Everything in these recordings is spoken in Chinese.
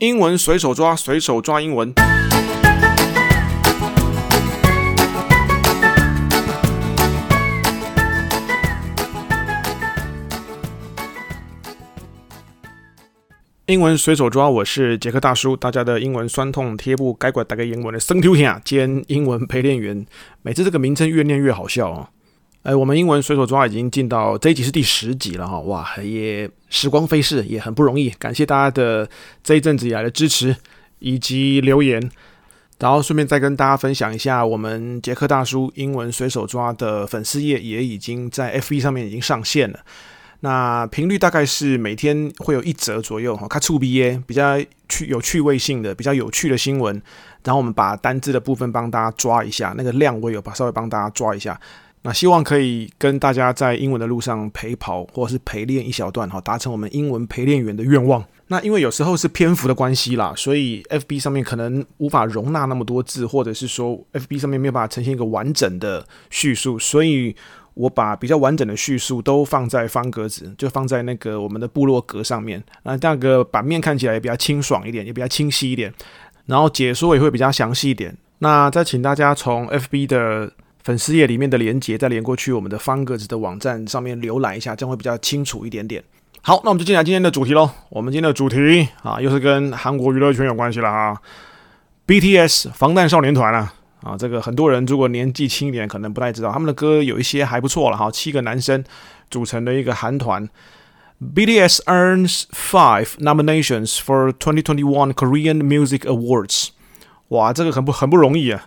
英文随手抓，随手抓英文。英文随手抓，我是杰克大叔，大家的英文酸痛贴布，该管大概英文的生 Q 听啊，兼英文陪练员。每次这个名称越念越好笑啊！哎，我们英文随手抓已经进到这一集是第十集了哈，哇，也时光飞逝，也很不容易，感谢大家的这一阵子以来的支持以及留言，然后顺便再跟大家分享一下，我们杰克大叔英文随手抓的粉丝页也已经在 FB 上面已经上线了，那频率大概是每天会有一则左右哈，看触笔耶，比较趣有趣味性的、比较有趣的新闻，然后我们把单字的部分帮大家抓一下，那个量我有把稍微帮大家抓一下。那希望可以跟大家在英文的路上陪跑，或者是陪练一小段哈，达成我们英文陪练员的愿望。那因为有时候是篇幅的关系啦，所以 FB 上面可能无法容纳那么多字，或者是说 FB 上面没有办法呈现一个完整的叙述，所以我把比较完整的叙述都放在方格子，就放在那个我们的部落格上面。那那个版面看起来也比较清爽一点，也比较清晰一点，然后解说也会比较详细一点。那再请大家从 FB 的。粉丝页里面的连接，再连过去我们的方格子的网站上面浏览一下，这样会比较清楚一点点。好，那我们就进来今天的主题喽。我们今天的主题啊，又是跟韩国娱乐圈有关系了啊。BTS 防弹少年团啊，啊，这个很多人如果年纪轻一点，可能不太知道，他们的歌有一些还不错了哈。七个男生组成的一个韩团，BTS earns five nominations for 2021 Korean Music Awards。哇，这个很不很不容易啊。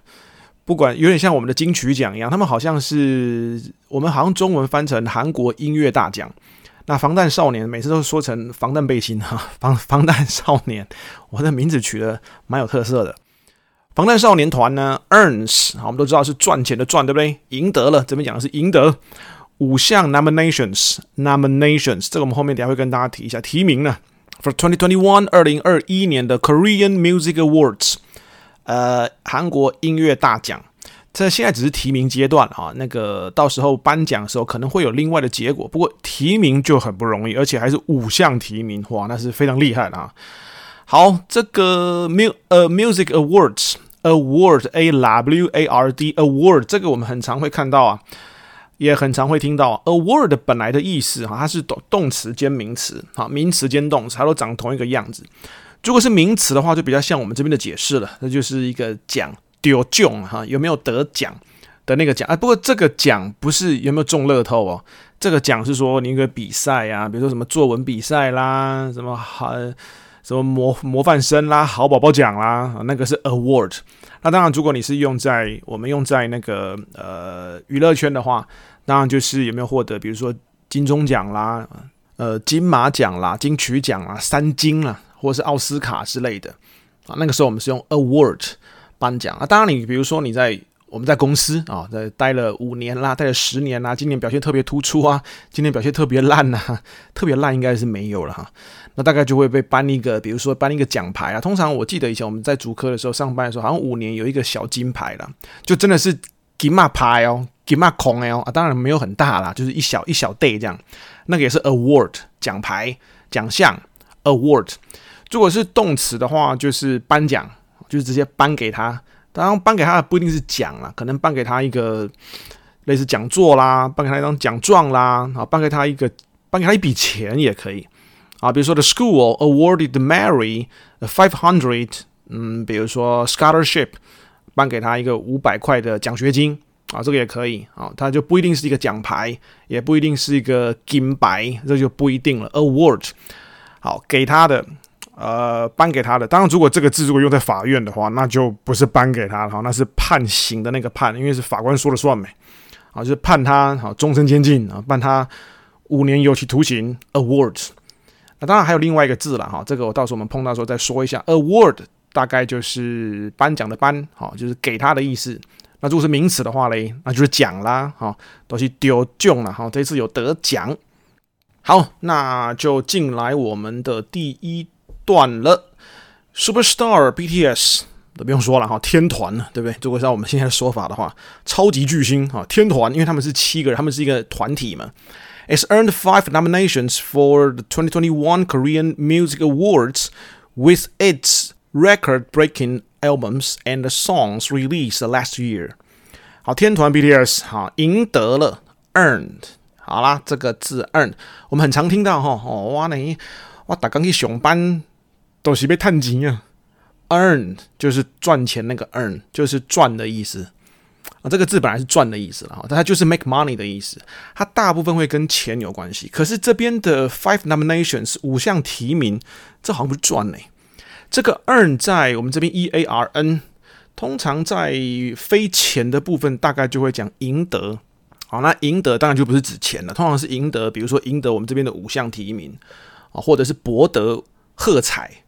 不管有点像我们的金曲奖一样，他们好像是我们好像中文翻成韩国音乐大奖。那防弹少年每次都说成防弹背心哈，防防弹少年，我的名字取得蛮有特色的。防弹少年团呢，earns，好，我们都知道是赚钱的赚，对不对？赢得了，这边讲的是赢得五项 nominations，nominations，这个我们后面等下会跟大家提一下提名呢。For 2021，二零二一年的 Korean Music Awards。呃，韩国音乐大奖，这现在只是提名阶段啊。那个到时候颁奖的时候可能会有另外的结果，不过提名就很不容易，而且还是五项提名，哇，那是非常厉害的啊。好，这个 mu 呃 music awards award a w a r d award 这个我们很常会看到啊，也很常会听到 award 本来的意思哈，它是动动词兼名词，哈，名词兼动词，它都长同一个样子。如果是名词的话，就比较像我们这边的解释了，那就是一个奖丢奖哈，有没有得奖的那个奖啊？不过这个奖不是有没有中乐透哦，这个奖是说你一个比赛啊，比如说什么作文比赛啦，什么好什么模模范生啦，好宝宝奖啦，那个是 award。那当然，如果你是用在我们用在那个呃娱乐圈的话，当然就是有没有获得，比如说金钟奖啦，呃金马奖啦，金曲奖啦，三金啦。或是奥斯卡之类的啊，那个时候我们是用 award 颁奖啊。当然，你比如说你在我们在公司啊，在待了五年啦，待了十年啦，今年表现特别突出啊，今年表现特别烂呐，特别烂应该是没有了哈。那大概就会被颁一个，比如说颁一个奖牌啊。通常我记得以前我们在主科的时候上班的时候，好像五年有一个小金牌啦，就真的是金马牌哦，金马孔哦啊，当然没有很大啦，就是一小一小袋这样。那个也是 award 奖牌奖项 award。如果是动词的话，就是颁奖，就是直接颁给他。当然，颁给他的不一定是奖啦，可能颁给他一个类似讲座啦，颁给他一张奖状啦，啊，颁给他一个，颁给他一笔钱也可以啊。比如说，the school awarded Mary five hundred，嗯，比如说 scholarship，颁给他一个五百块的奖学金啊，这个也可以啊。它就不一定是一个奖牌，也不一定是一个金牌，这就不一定了。award，好，给他的。呃，颁给他的。当然，如果这个字如果用在法院的话，那就不是颁给他了，那是判刑的那个判，因为是法官说了算没。啊，就是判他好终身监禁啊，判他五年有期徒刑。Awards，那当然还有另外一个字了哈，这个我到时候我们碰到时候再说一下。Award 大概就是颁奖的颁，好，就是给他的意思。那如果是名词的话嘞，那就是奖啦，哈，都是丢奖了哈，这次有得奖。好，那就进来我们的第一。断了，Superstar BTS 都不用说了哈，天团，对不对？如果是按我们现在的说法的话，超级巨星哈，天团，因为他们是七个人，他们是一个团体嘛。It's earned five nominations for the 2021 Korean Music Awards with its record-breaking albums and songs released last year。好，天团 BTS 好赢得了 earned。好啦，这个字 earned，我们很常听到哈哦哇你哇打刚去上班都是被探钱啊。earn 就是赚钱那个 earn 就是赚的意思啊，这个字本来是赚的意思了哈，但它就是 make money 的意思，它大部分会跟钱有关系。可是这边的 five nominations 五项提名，这好像不是赚呢。这个 earn 在我们这边 e a r n，通常在非钱的部分，大概就会讲赢得。好，那赢得当然就不是指钱了，通常是赢得，比如说赢得我们这边的五项提名啊，或者是博得喝彩。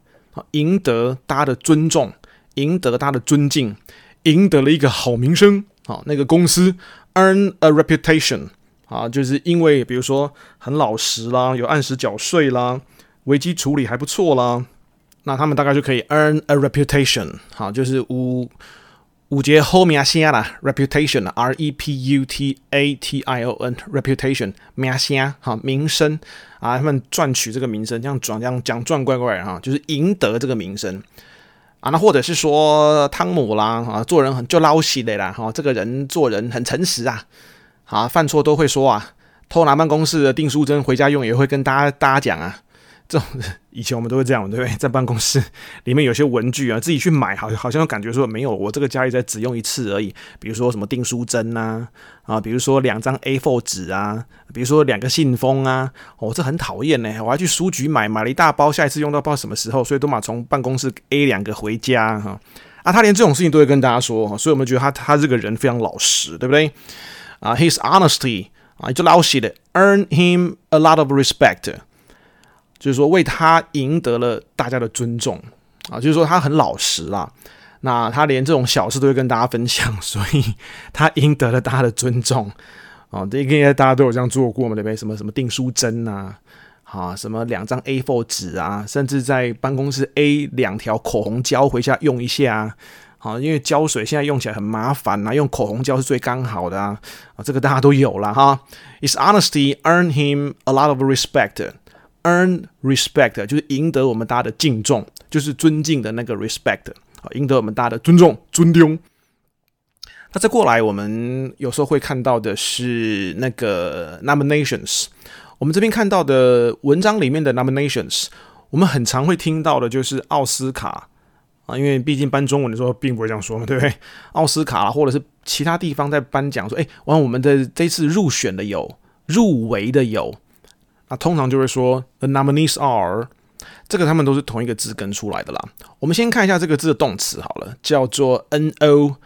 赢得大家的尊重，赢得大家的尊敬，赢得了一个好名声。好，那个公司 earn a reputation 啊，就是因为比如说很老实啦，有按时缴税啦，危机处理还不错啦，那他们大概就可以 earn a reputation。好，就是五五节后面写啦，reputation，r e p u t a t i o n，reputation，名声，好，名声。啊，他们赚取这个名声，这样转这样讲赚怪怪哈，就是赢得这个名声啊。那或者是说汤姆啦啊，做人很就老实的啦哈，这个人做人很诚实啊，啊，犯错都会说啊，偷拿办公室的订书针回家用也会跟大家大家讲啊。这种以前我们都会这样，对不对？在办公室里面有些文具啊，自己去买，好好像感觉说没有，我这个家里在只用一次而已。比如说什么订书针呐，啊，比如说两张 A4 纸啊，比如说两个信封啊，哦，这很讨厌呢。我还去书局买，买了一大包，下一次用到不知道什么时候，所以都嘛从办公室 A 两个回家哈。啊，他连这种事情都会跟大家说，所以我们觉得他他这个人非常老实，对不对？啊，his honesty 啊，就老实的，earn him a lot of respect。就是说，为他赢得了大家的尊重啊！就是说，他很老实啦。那他连这种小事都会跟大家分享，所以他赢得了大家的尊重啊！这应该大家都有这样做过嘛？对不对？什么什么订书针啊，啊，什么两张 A4 纸啊，甚至在办公室 A 两条口红胶回家用一下啊！因为胶水现在用起来很麻烦啊，用口红胶是最刚好的啊！啊，这个大家都有了哈。His honesty earned him a lot of respect. Earn respect 就是赢得我们大家的敬重，就是尊敬的那个 respect 啊，赢得我们大家的尊重、尊重。那再过来，我们有时候会看到的是那个 nominations。我们这边看到的文章里面的 nominations，我们很常会听到的就是奥斯卡啊，因为毕竟搬中文的时候并不会这样说嘛，对不对？奥斯卡啦，或者是其他地方在颁奖说，哎，完我们的这次入选的有，入围的有。那通常就会说 the nominees are，这个他们都是同一个字根出来的啦。我们先看一下这个字的动词好了，叫做 n o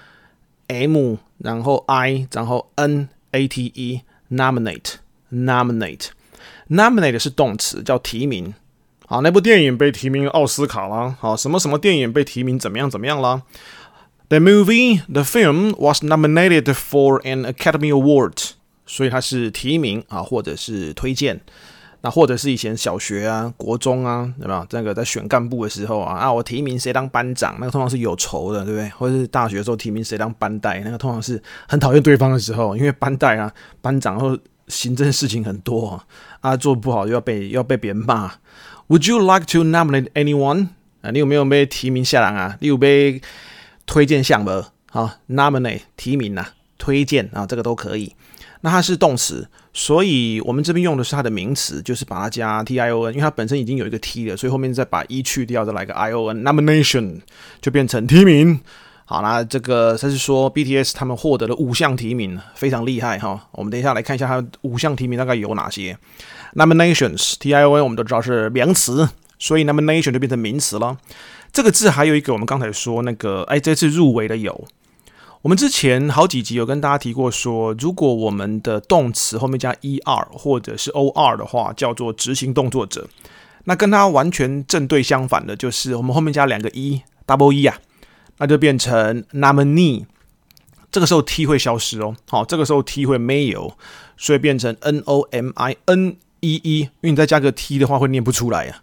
m，然后 i，然后 n a t e，nominate，nominate，nominate 是动词，叫提名。好，那部电影被提名奥斯卡啦。好，什么什么电影被提名怎么样怎么样啦？The movie, the film was nominated for an Academy Award. 所以它是提名啊，或者是推荐，那或者是以前小学啊、国中啊，对吧？这个在选干部的时候啊，啊，我提名谁当班长，那个通常是有仇的，对不对？或者是大学的时候提名谁当班代，那个通常是很讨厌对方的时候，因为班代啊、班长或行政事情很多啊，做不好又要被要被别人骂。Would you like to nominate anyone？啊，你有没有被提名下来啊？你有被推荐项目？好，nominate 提名啊，推荐啊，这个都可以。那它是动词，所以我们这边用的是它的名词，就是把它加 t i o n，因为它本身已经有一个 t 了，所以后面再把 e 去掉，再来个 i o n，nomination 就变成提名。好，那这个它是说 BTS 他们获得了五项提名，非常厉害哈。我们等一下来看一下它五项提名大概有哪些。Nominations t i o n 我们都知道是名词，所以 nomination 就变成名词了。这个字还有一个，我们刚才说那个，哎，这次入围的有。我们之前好几集有跟大家提过说，如果我们的动词后面加 er 或者是 or 的话，叫做执行动作者。那跟它完全正对相反的，就是我们后面加两个 e，double e 啊，那就变成 nominee。这个时候 t 会消失哦，好，这个时候 t 会没有，所以变成 n o m i n e e。因为你再加个 t 的话，会念不出来呀、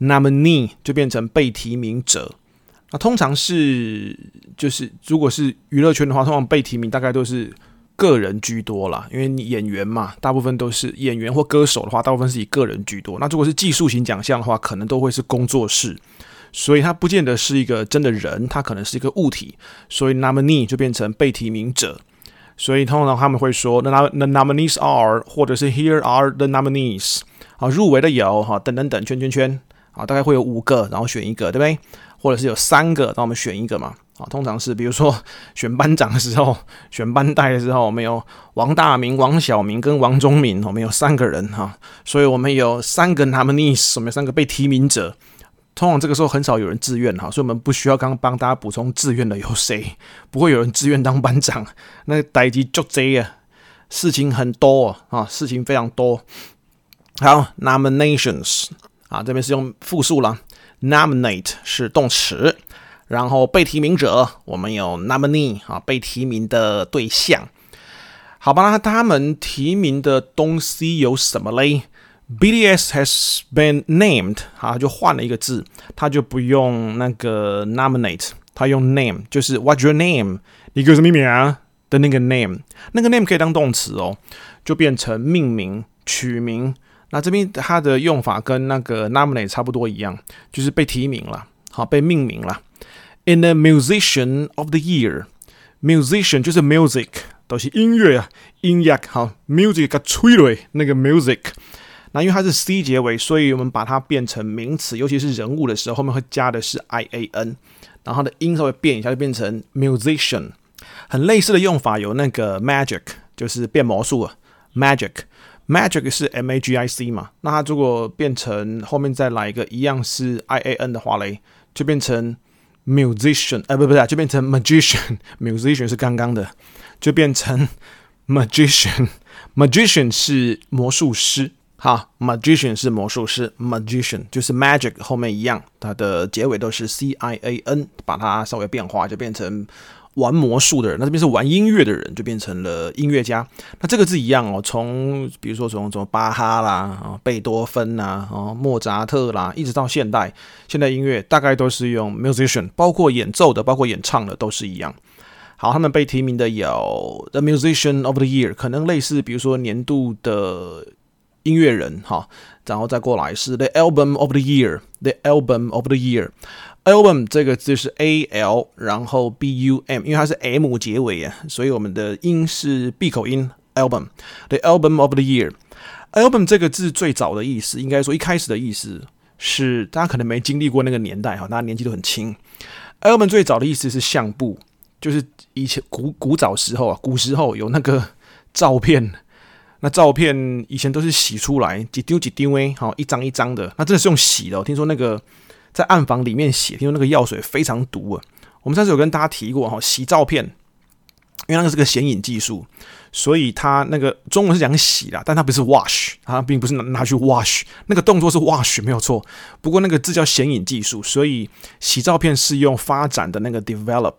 啊。nominee 就变成被提名者。那通常是就是，如果是娱乐圈的话，通常被提名大概都是个人居多啦，因为你演员嘛，大部分都是演员或歌手的话，大部分是以个人居多。那如果是技术型奖项的话，可能都会是工作室。所以它不见得是一个真的人，它可能是一个物体，所以 nominee 就变成被提名者。所以通常他们会说 the nominees are，或者是 here are the nominees，啊，入围的有哈，等等等，圈圈圈，啊，大概会有五个，然后选一个，对不对？或者是有三个，那我们选一个嘛。啊，通常是比如说 选班长的时候，选班代的时候，我们有王大明、王小明跟王忠明，我们有三个人哈，所以我们有三个 nominees，我们有三个被提名者。通常这个时候很少有人自愿哈，所以我们不需要刚帮大家补充自愿的有谁，不会有人自愿当班长。那代志足多啊，事情很多啊，事情非常多。好，nominations 啊，这边是用复数了，nominate 是动词。然后被提名者，我们有 nominee 啊，被提名的对象，好吧？那他们提名的东西有什么嘞？BDS has been named 啊，就换了一个字，他就不用那个 nominate，他用 name，就是 What's your name？你叫什么名啊？的那个 name，那个 name 可以当动词哦，就变成命名、取名。那这边它的用法跟那个 nominate 差不多一样，就是被提名了，好，被命名了。In the musician of the year，musician 就是 music，都是音乐啊，音乐好，music 加催泪那个 music，那因为它是 c 结尾，所以我们把它变成名词，尤其是人物的时候，后面会加的是 i a n，然后它的音稍微变一下，就变成 musician。很类似的用法有那个 magic，就是变魔术啊 Magic 是 m a g i c 嘛，那它如果变成后面再来一个一样是 i a n 的话嘞，就变成。musician，哎，不不是，就变成 magician。musician 是刚刚的，就变成 magician。magician 是魔术师，哈，magician 是魔术师，magician 就是 magic 后面一样，它的结尾都是 c i a n，把它稍微变化，就变成。玩魔术的人，那这边是玩音乐的人，就变成了音乐家。那这个字一样哦，从比如说从从巴哈啦啊、贝多芬呐、啊、莫扎特啦，一直到现代，现代音乐大概都是用 musician，包括演奏的，包括演唱的都是一样。好，他们被提名的有 the musician of the year，可能类似比如说年度的音乐人哈，然后再过来是 the album of the year，the album of the year。Album 这个字是 a l，然后 b u m，因为它是 m 结尾啊，所以我们的音是闭口音。album，the album of the year。album 这个字最早的意思，应该说一开始的意思是，大家可能没经历过那个年代哈，大家年纪都很轻。album 最早的意思是相簿，就是以前古古早时候啊，古时候有那个照片，那照片以前都是洗出来，几丢几丢诶，好一张一张的，那真的是用洗的。我听说那个。在暗房里面洗，因为那个药水非常毒啊。我们上次有跟大家提过哈，洗照片，因为那个是个显影技术，所以它那个中文是讲洗啦，但它不是 wash，它并不是拿拿去 wash，那个动作是 wash 没有错。不过那个字叫显影技术，所以洗照片是用发展的那个 develop。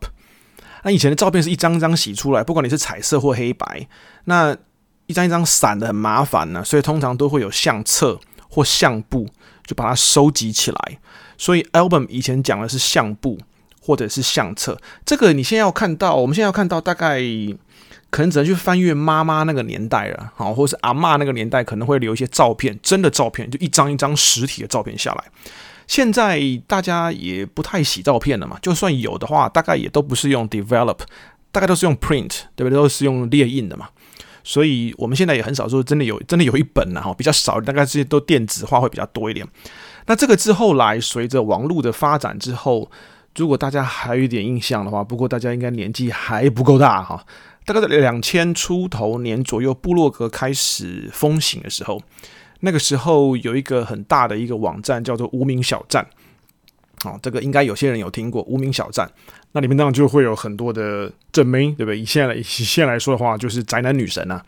那以前的照片是一张张洗出来，不管你是彩色或黑白，那一张一张散的很麻烦呢，所以通常都会有相册或相簿，就把它收集起来。所以 album 以前讲的是相簿或者是相册，这个你现在要看到，我们现在要看到，大概可能只能去翻阅妈妈那个年代了，好，或是阿嬷那个年代，可能会留一些照片，真的照片，就一张一张实体的照片下来。现在大家也不太洗照片了嘛，就算有的话，大概也都不是用 develop，大概都是用 print，对不对？都是用列印的嘛。所以我们现在也很少说真的有真的有一本了哈，比较少，大概这些都电子化会比较多一点。那这个之后来，随着网络的发展之后，如果大家还有一点印象的话，不过大家应该年纪还不够大哈。大概在两千出头年左右，部落格开始风行的时候，那个时候有一个很大的一个网站叫做无名小站，哦，这个应该有些人有听过无名小站。那里面当然就会有很多的正妹，对不对？以现在以现在来说的话，就是宅男女神啊。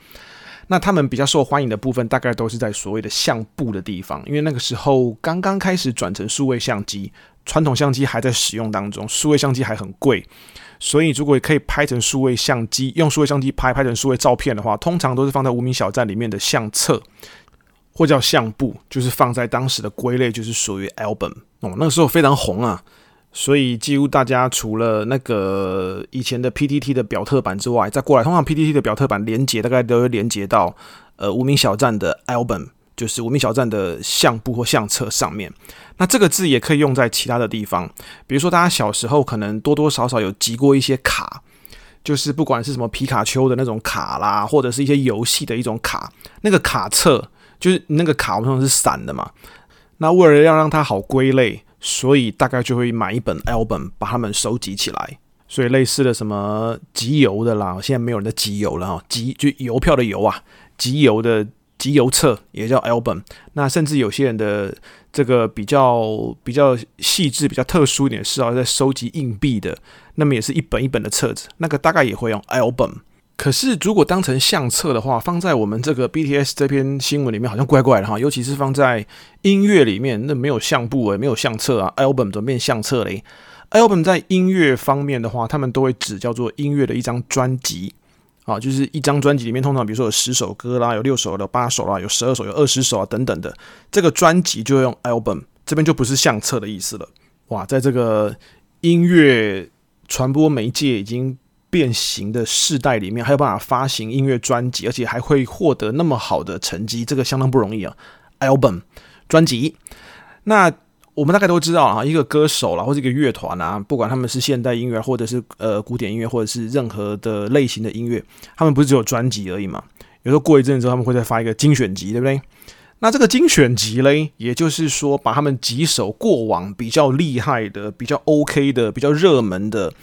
那他们比较受欢迎的部分，大概都是在所谓的相簿的地方，因为那个时候刚刚开始转成数位相机，传统相机还在使用当中，数位相机还很贵，所以如果可以拍成数位相机，用数位相机拍拍成数位照片的话，通常都是放在无名小站里面的相册，或叫相簿，就是放在当时的归类，就是属于 album 哦，那个时候非常红啊。所以几乎大家除了那个以前的 PTT 的表特版之外，再过来，通常 PTT 的表特版连接大概都会连接到呃无名小站的 album，就是无名小站的相簿或相册上面。那这个字也可以用在其他的地方，比如说大家小时候可能多多少少有集过一些卡，就是不管是什么皮卡丘的那种卡啦，或者是一些游戏的一种卡，那个卡册就是那个卡，我们通常是散的嘛。那为了要让它好归类，所以大概就会买一本 album 把它们收集起来。所以类似的什么集邮的啦，现在没有人在集邮了哈，集就邮票的邮啊，集邮的集邮册也叫 album。那甚至有些人的这个比较比较细致、比较特殊一点是要在收集硬币的，那么也是一本一本的册子，那个大概也会用 album。可是如果当成相册的话，放在我们这个 BTS 这篇新闻里面好像怪怪的哈，尤其是放在音乐里面，那没有相簿诶，没有相册啊，album 怎么变相册嘞？album 在音乐方面的话，他们都会指叫做音乐的一张专辑啊，就是一张专辑里面通常比如说有十首歌啦，有六首，有八首啦，有十二首，有二十首啊等等的，这个专辑就用 album，这边就不是相册的意思了。哇，在这个音乐传播媒介已经变形的世代里面，还有办法发行音乐专辑，而且还会获得那么好的成绩，这个相当不容易啊。album 专辑，那。我们大概都知道啊，一个歌手啦，或者一个乐团啊，不管他们是现代音乐，或者是呃古典音乐，或者是任何的类型的音乐，他们不是只有专辑而已嘛？有时候过一阵子之后，他们会再发一个精选集，对不对？那这个精选集嘞，也就是说，把他们几首过往比较厉害的、比较 OK 的、比较热门的。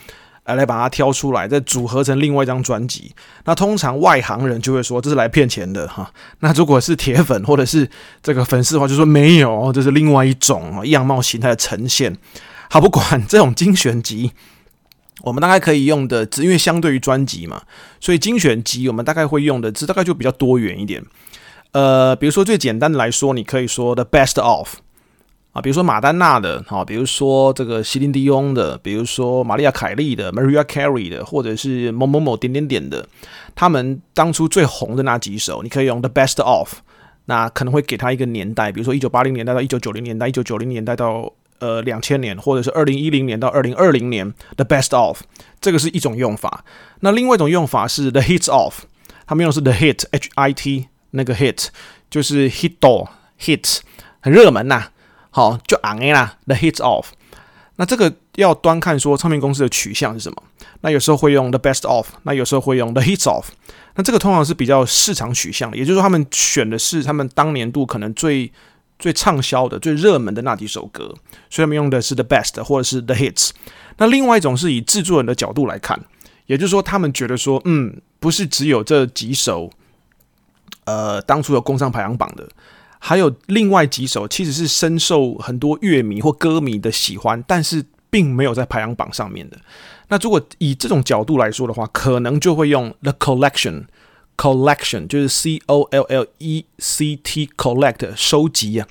来来把它挑出来，再组合成另外一张专辑。那通常外行人就会说这是来骗钱的哈。那如果是铁粉或者是这个粉丝的话，就说没有，这是另外一种样貌形态的呈现。好，不管这种精选集，我们大概可以用的，只因为相对于专辑嘛，所以精选集我们大概会用的，这大概就比较多元一点。呃，比如说最简单的来说，你可以说 The Best Of。啊，比如说马丹娜的，哈，比如说这个席琳迪翁的，比如说玛丽亚凯莉的 Maria Carey 的，或者是某某某点点点的，他们当初最红的那几首，你可以用 The Best Of，那可能会给他一个年代，比如说一九八零年代到一九九零年代，一九九零年代到呃两千年，或者是二零一零年到二零二零年 The Best Of，这个是一种用法。那另外一种用法是 The Hits Of，他们用的是 The Hit H I T 那个 Hit，就是 Hit or Hit 很热门呐、好，就 on 啦，the hits of。那这个要端看说唱片公司的取向是什么。那有时候会用 the best of，那有时候会用 the hits of。那这个通常是比较市场取向的，也就是说他们选的是他们当年度可能最最畅销的、最热门的那几首歌，所以他们用的是 the best 或者是 the hits。那另外一种是以制作人的角度来看，也就是说他们觉得说，嗯，不是只有这几首，呃，当初有攻上排行榜的。还有另外几首，其实是深受很多乐迷或歌迷的喜欢，但是并没有在排行榜上面的。那如果以这种角度来说的话，可能就会用 The Collection，Collection 就是 C O L L E C T Collect 收集啊，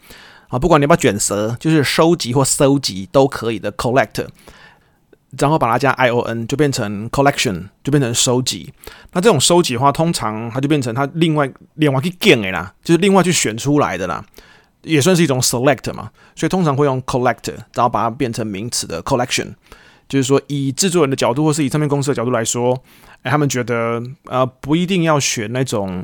啊，不管你要不要卷舌，就是收集或搜集都可以的 Collect。然后把它加 i o n 就变成 collection，就变成收集。那这种收集的话，通常它就变成它另外另外去 gain 的啦，就是另外去选出来的啦，也算是一种 select 嘛。所以通常会用 collect，然后把它变成名词的 collection。就是说，以制作人的角度，或是以唱片公司的角度来说，哎，他们觉得呃不一定要选那种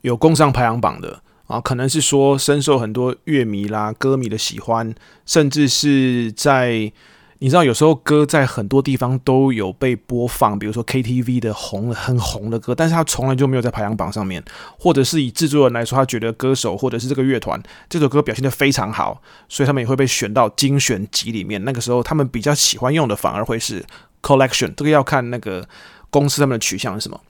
有工商排行榜的啊，可能是说深受很多乐迷啦、歌迷的喜欢，甚至是在。你知道有时候歌在很多地方都有被播放，比如说 KTV 的红很红的歌，但是他从来就没有在排行榜上面，或者是以制作人来说，他觉得歌手或者是这个乐团这首歌表现得非常好，所以他们也会被选到精选集里面。那个时候他们比较喜欢用的反而会是 collection，这个要看那个公司他们的取向是什么。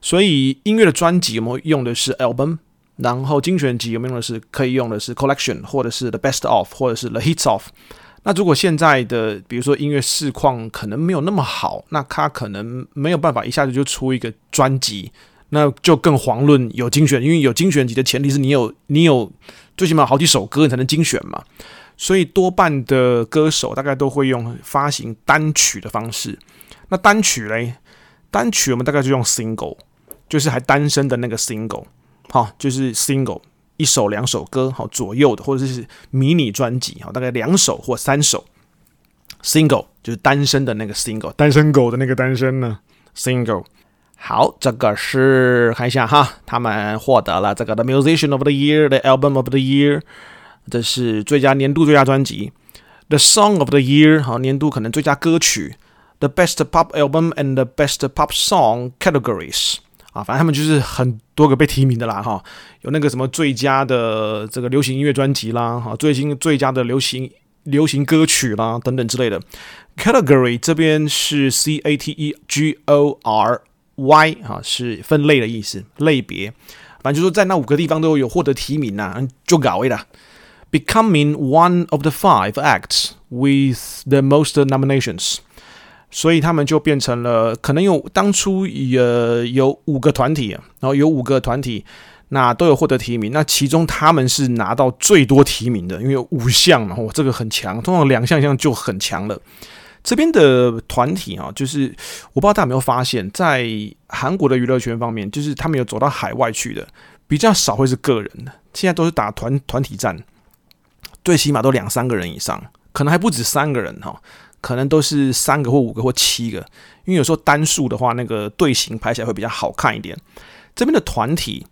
所以音乐的专辑有没有用的是 album，然后精选集有没有用的是可以用的是 collection，或者是 the best of，或者是 the hits of。那如果现在的比如说音乐市况可能没有那么好，那他可能没有办法一下子就出一个专辑，那就更遑论有精选，因为有精选集的前提是你有你有最起码好几首歌你才能精选嘛，所以多半的歌手大概都会用发行单曲的方式。那单曲嘞，单曲我们大概就用 single，就是还单身的那个 single，好，就是 single。一首两首歌好左右的，或者是迷你专辑好，大概两首或三首。Single 就是单身的那个 single，单身狗的那个单身呢。Single 好，这个是看一下哈，他们获得了这个 The Musician of the Year，The Album of the Year，这是最佳年度最佳专辑；The Song of the Year，好，年度可能最佳歌曲；The Best Pop Album and the Best Pop Song categories，啊，反正他们就是很多个被提名的啦，哈，有那个什么最佳的这个流行音乐专辑啦，哈，最新最佳的流行流行歌曲啦，等等之类的。Category 这边是 C A T E G O R。Y 哈是分类的意思，类别，反正就是说在那五个地方都有获得提名呐、就搞为了。Becoming one of the five acts with the most nominations，所以他们就变成了可能有当初呃有五个团体，然后有五个团体，那都有获得提名，那其中他们是拿到最多提名的，因为有五项嘛，哇，这个很强，通常两项项就很强了。这边的团体啊，就是我不知道大家有没有发现，在韩国的娱乐圈方面，就是他们有走到海外去的比较少，会是个人的。现在都是打团团体战，最起码都两三个人以上，可能还不止三个人哈，可能都是三个或五个或七个。因为有时候单数的话，那个队形排起来会比较好看一点。这边的团体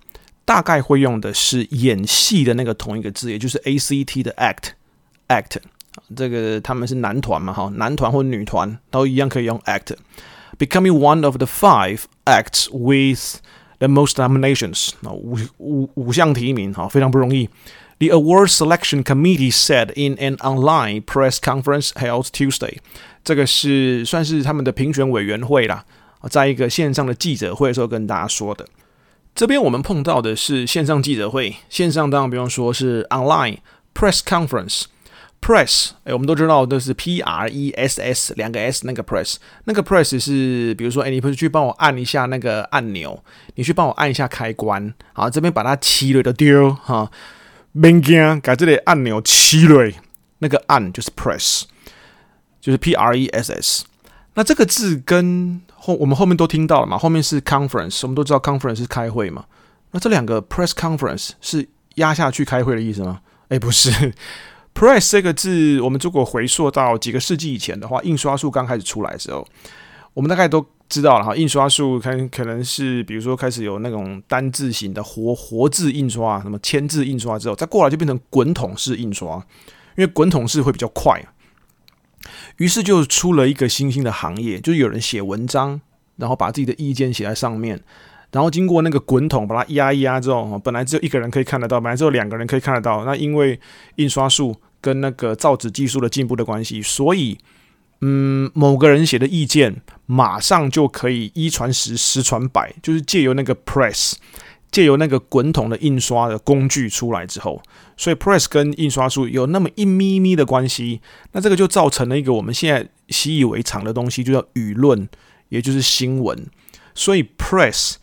大概会用的是演戏的那个同一个字，也就是 A C T 的 act act。这个他们是男团嘛，哈，男团或女团都一样可以用 act。Becoming one of the five acts with the most nominations，五五五项提名，哈，非常不容易。The award selection committee said in an online press conference held Tuesday，这个是算是他们的评选委员会啦，在一个线上的记者会的时候跟大家说的。这边我们碰到的是线上记者会，线上当然不用说是 online press conference。Press，哎，我们都知道都是 P R E S S 两个 S 那个 press，那个 press 是比如说，哎，你不是去帮我按一下那个按钮，你去帮我按一下开关，好，这边把它漆了的丢哈，别惊，把这里按钮漆了，那个按就是 press，就是 P R E S S。那这个字跟后我们后面都听到了嘛，后面是 conference，我们都知道 conference 是开会嘛，那这两个 press conference 是压下去开会的意思吗？哎，不是。Press 这个字，我们如果回溯到几个世纪以前的话，印刷术刚开始出来的时候，我们大概都知道了哈。印刷术可可能是，比如说开始有那种单字型的活活字印刷，什么铅字印刷之后，再过来就变成滚筒式印刷，因为滚筒式会比较快。于是就出了一个新兴的行业，就是有人写文章，然后把自己的意见写在上面。然后经过那个滚筒把它压一压之后，本来只有一个人可以看得到，本来只有两个人可以看得到。那因为印刷术跟那个造纸技术的进步的关系，所以嗯，某个人写的意见马上就可以一传十，十传百，就是借由那个 press，借由那个滚筒的印刷的工具出来之后，所以 press 跟印刷术有那么一咪咪的关系。那这个就造成了一个我们现在习以为常的东西，就叫舆论，也就是新闻。所以 press。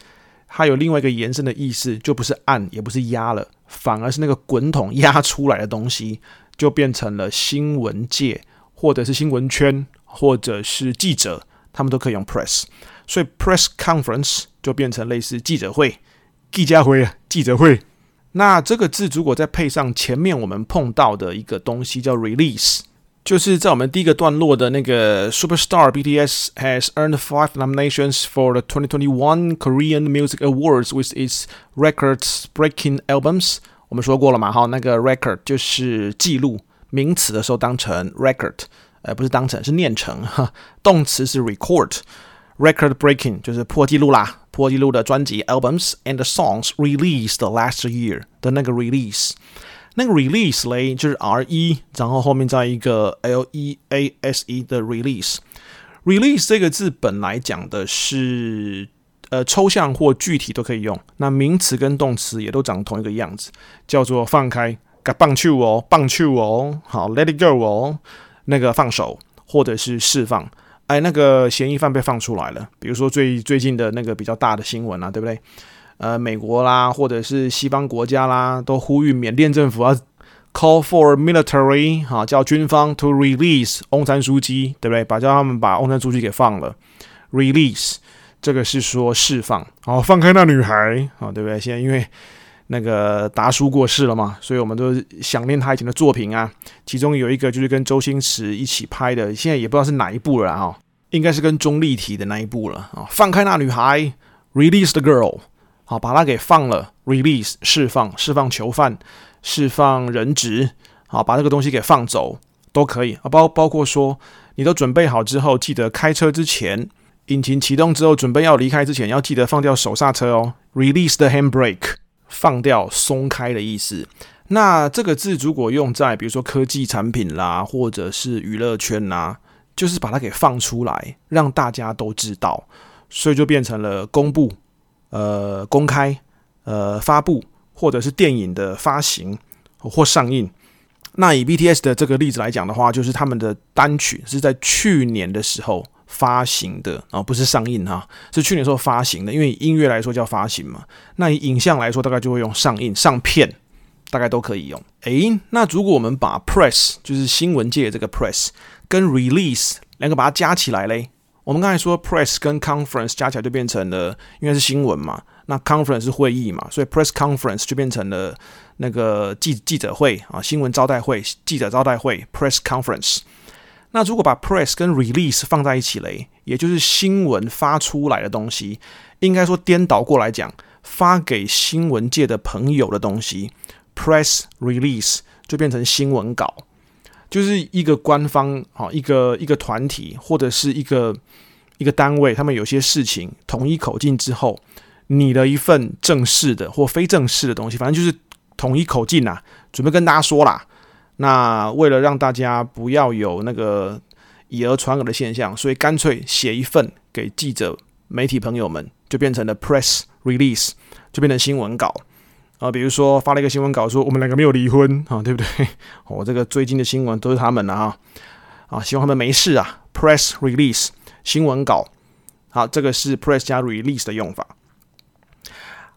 它有另外一个延伸的意思，就不是按，也不是压了，反而是那个滚筒压出来的东西，就变成了新闻界，或者是新闻圈，或者是记者，他们都可以用 press。所以 press conference 就变成类似记者会，记者会，记者会。那这个字如果再配上前面我们碰到的一个东西，叫 release。就是在我们第一个段落的那个 Superstar BTS has earned five nominations for the 2021 Korean Music Awards with its records-breaking albums。我们说过了嘛，哈，那个 record 就是记录，名词的时候当成 record，呃，不是当成，是念成哈，动词是 record，record-breaking 就是破纪录啦，破纪录的专辑 albums and songs released last year 的那个 release。那个 release 嘞，就是 R E，然后后面再一个 L E A S E 的 release。release 这个字本来讲的是呃抽象或具体都可以用，那名词跟动词也都长同一个样子，叫做放开，棒球哦，棒球哦，好，let it go 哦，那个放手或者是释放。哎，那个嫌疑犯被放出来了，比如说最最近的那个比较大的新闻啊，对不对？呃，美国啦，或者是西方国家啦，都呼吁缅甸政府要 call for military 哈，叫军方 to release 翁山苏姬，对不对？把叫他们把翁山苏姬给放了，release 这个是说释放，好，放开那女孩，好，对不对？现在因为那个达叔过世了嘛，所以我们都想念他以前的作品啊。其中有一个就是跟周星驰一起拍的，现在也不知道是哪一部了啊，应该是跟钟丽缇的那一部了啊。放开那女孩。release the girl，好，把他给放了，release 释放，释放囚犯，释放人质，好，把这个东西给放走都可以啊，包包括说你都准备好之后，记得开车之前，引擎启动之后，准备要离开之前，要记得放掉手刹车哦，release the handbrake，放掉松开的意思。那这个字如果用在比如说科技产品啦，或者是娱乐圈啦，就是把它给放出来，让大家都知道，所以就变成了公布、呃公开、呃发布，或者是电影的发行或上映。那以 BTS 的这个例子来讲的话，就是他们的单曲是在去年的时候发行的啊，不是上映哈，是去年时候发行的。因为音乐来说叫发行嘛，那以影像来说，大概就会用上映、上片。大概都可以用。诶，那如果我们把 press 就是新闻界的这个 press 跟 release 两个把它加起来嘞，我们刚才说 press 跟 conference 加起来就变成了，因为是新闻嘛，那 conference 是会议嘛，所以 press conference 就变成了那个记记者会啊，新闻招待会、记者招待会 press conference。那如果把 press 跟 release 放在一起嘞，也就是新闻发出来的东西，应该说颠倒过来讲，发给新闻界的朋友的东西。Press release 就变成新闻稿，就是一个官方啊，一个一个团体或者是一个一个单位，他们有些事情统一口径之后，你的一份正式的或非正式的东西，反正就是统一口径呐，准备跟大家说啦。那为了让大家不要有那个以讹传讹的现象，所以干脆写一份给记者、媒体朋友们，就变成了 press release，就变成新闻稿。啊，比如说发了一个新闻稿说我们两个没有离婚啊，对不对？我、哦、这个最近的新闻都是他们的啊，啊，希望他们没事啊。Press release 新闻稿，好，这个是 press 加 release 的用法。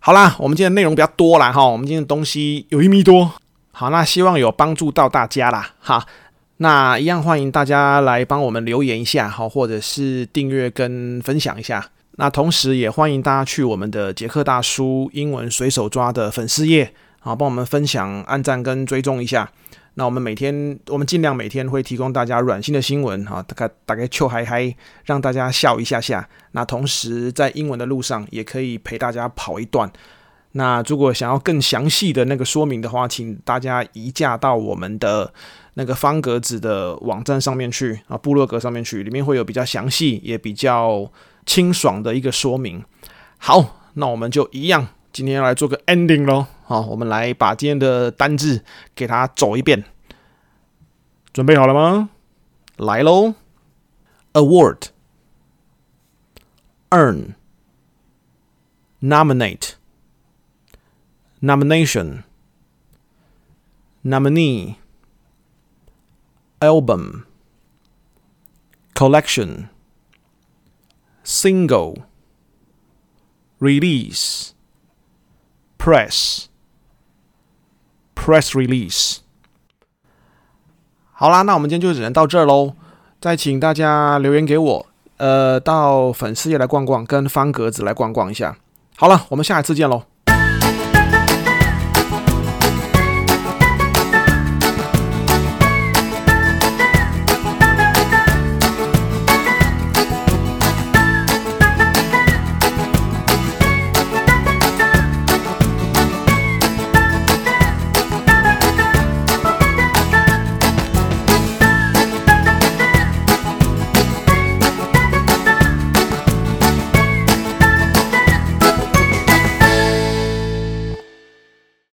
好啦，我们今天内容比较多啦哈，我们今天的东西有一米多。好，那希望有帮助到大家啦哈。那一样欢迎大家来帮我们留言一下，好，或者是订阅跟分享一下。那同时也欢迎大家去我们的杰克大叔英文随手抓的粉丝页，好，帮我们分享、按赞跟追踪一下。那我们每天，我们尽量每天会提供大家软性的新闻，哈，大概大概笑嗨嗨，让大家笑一下下。那同时在英文的路上，也可以陪大家跑一段。那如果想要更详细的那个说明的话，请大家移驾到我们的那个方格子的网站上面去啊，部落格上面去，里面会有比较详细，也比较。清爽的一个说明。好，那我们就一样，今天要来做个 ending 喽。好，我们来把今天的单字给它走一遍。准备好了吗？来喽！Award, earn, nominate, nomination, nominee, album, collection。Single, release, press, press release。好啦，那我们今天就只能到这儿喽。再请大家留言给我，呃，到粉丝页来逛逛，跟方格子来逛逛一下。好了，我们下一次见喽。